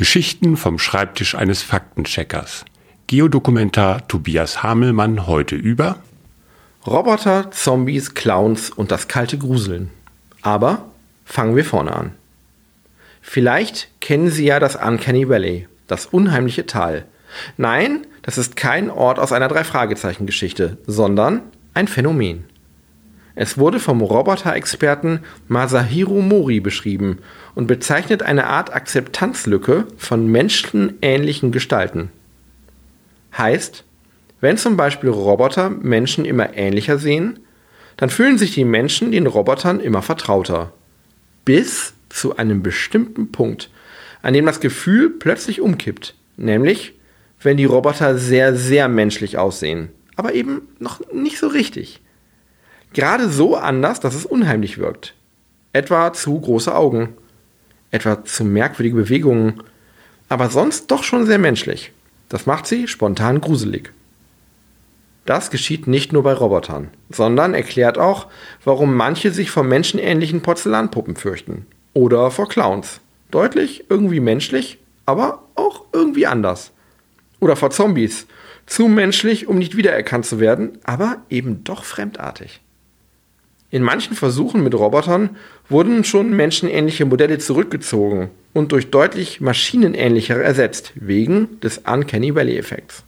Geschichten vom Schreibtisch eines Faktencheckers. Geodokumentar Tobias Hamelmann heute über Roboter, Zombies, Clowns und das kalte Gruseln. Aber fangen wir vorne an. Vielleicht kennen Sie ja das Uncanny Valley, das unheimliche Tal. Nein, das ist kein Ort aus einer Drei-Fragezeichen-Geschichte, sondern ein Phänomen. Es wurde vom Roboter-Experten Masahiro Mori beschrieben und bezeichnet eine Art Akzeptanzlücke von menschenähnlichen Gestalten. Heißt, wenn zum Beispiel Roboter Menschen immer ähnlicher sehen, dann fühlen sich die Menschen den Robotern immer vertrauter. Bis zu einem bestimmten Punkt, an dem das Gefühl plötzlich umkippt, nämlich wenn die Roboter sehr, sehr menschlich aussehen, aber eben noch nicht so richtig. Gerade so anders, dass es unheimlich wirkt. Etwa zu große Augen, etwa zu merkwürdige Bewegungen, aber sonst doch schon sehr menschlich. Das macht sie spontan gruselig. Das geschieht nicht nur bei Robotern, sondern erklärt auch, warum manche sich vor menschenähnlichen Porzellanpuppen fürchten. Oder vor Clowns. Deutlich, irgendwie menschlich, aber auch irgendwie anders. Oder vor Zombies. Zu menschlich, um nicht wiedererkannt zu werden, aber eben doch fremdartig. In manchen Versuchen mit Robotern wurden schon menschenähnliche Modelle zurückgezogen und durch deutlich maschinenähnlichere ersetzt, wegen des Uncanny Valley-Effekts.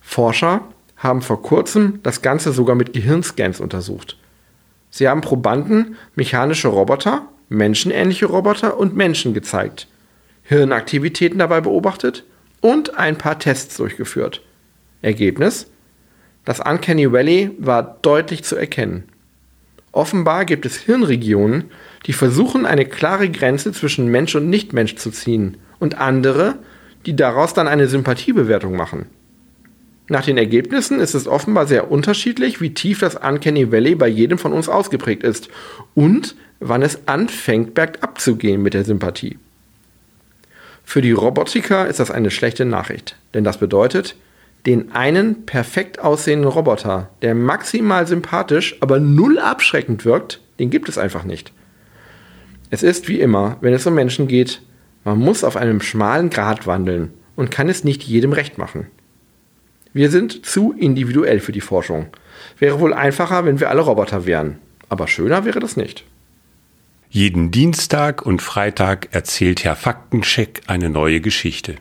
Forscher haben vor kurzem das Ganze sogar mit Gehirnscans untersucht. Sie haben Probanden mechanische Roboter, menschenähnliche Roboter und Menschen gezeigt, Hirnaktivitäten dabei beobachtet und ein paar Tests durchgeführt. Ergebnis? Das Uncanny Valley war deutlich zu erkennen. Offenbar gibt es Hirnregionen, die versuchen, eine klare Grenze zwischen Mensch und Nichtmensch zu ziehen, und andere, die daraus dann eine Sympathiebewertung machen. Nach den Ergebnissen ist es offenbar sehr unterschiedlich, wie tief das Uncanny Valley bei jedem von uns ausgeprägt ist und wann es anfängt, bergab zu gehen mit der Sympathie. Für die Robotiker ist das eine schlechte Nachricht, denn das bedeutet, den einen perfekt aussehenden Roboter, der maximal sympathisch, aber null abschreckend wirkt, den gibt es einfach nicht. Es ist wie immer, wenn es um Menschen geht, man muss auf einem schmalen Grat wandeln und kann es nicht jedem recht machen. Wir sind zu individuell für die Forschung. Wäre wohl einfacher, wenn wir alle Roboter wären. Aber schöner wäre das nicht. Jeden Dienstag und Freitag erzählt Herr Faktencheck eine neue Geschichte.